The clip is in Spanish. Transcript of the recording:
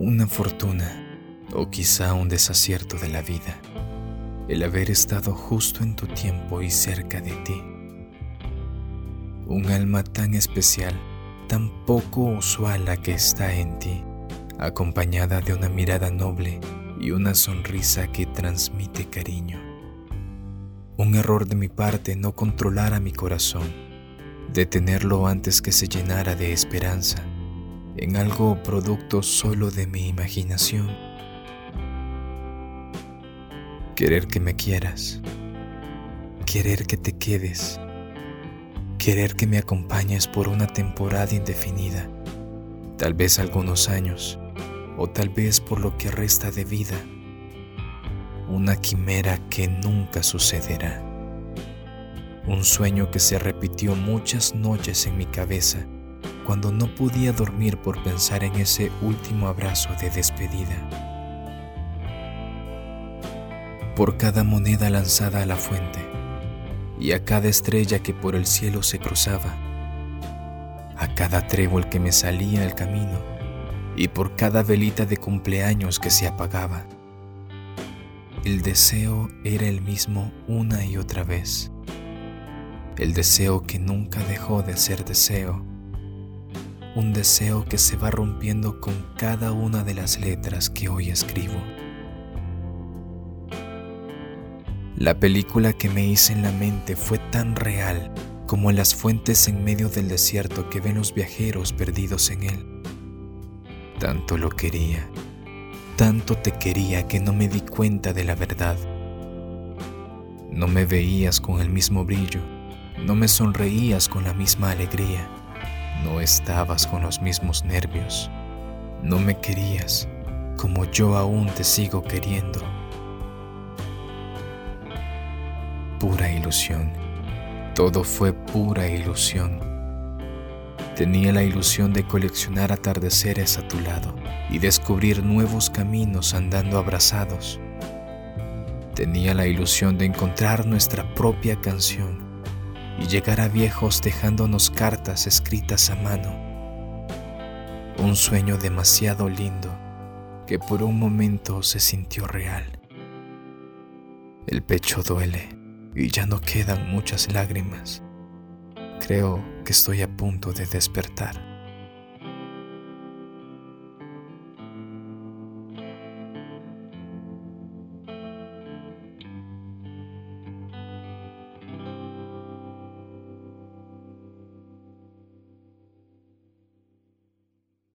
Una fortuna o quizá un desacierto de la vida, el haber estado justo en tu tiempo y cerca de ti. Un alma tan especial, tan poco usual la que está en ti, acompañada de una mirada noble y una sonrisa que transmite cariño. Un error de mi parte no controlar mi corazón, detenerlo antes que se llenara de esperanza en algo producto solo de mi imaginación. Querer que me quieras, querer que te quedes, querer que me acompañes por una temporada indefinida, tal vez algunos años, o tal vez por lo que resta de vida, una quimera que nunca sucederá, un sueño que se repitió muchas noches en mi cabeza cuando no podía dormir por pensar en ese último abrazo de despedida. Por cada moneda lanzada a la fuente y a cada estrella que por el cielo se cruzaba, a cada trébol que me salía al camino y por cada velita de cumpleaños que se apagaba. El deseo era el mismo una y otra vez. El deseo que nunca dejó de ser deseo un deseo que se va rompiendo con cada una de las letras que hoy escribo. La película que me hice en la mente fue tan real como las fuentes en medio del desierto que ven los viajeros perdidos en él. Tanto lo quería, tanto te quería que no me di cuenta de la verdad. No me veías con el mismo brillo, no me sonreías con la misma alegría no estabas con los mismos nervios. No me querías como yo aún te sigo queriendo. Pura ilusión. Todo fue pura ilusión. Tenía la ilusión de coleccionar atardeceres a tu lado y descubrir nuevos caminos andando abrazados. Tenía la ilusión de encontrar nuestra propia canción y llegar a viejos dejándonos cartas escritas a mano. Un sueño demasiado lindo que por un momento se sintió real. El pecho duele y ya no quedan muchas lágrimas. Creo que estoy a punto de despertar.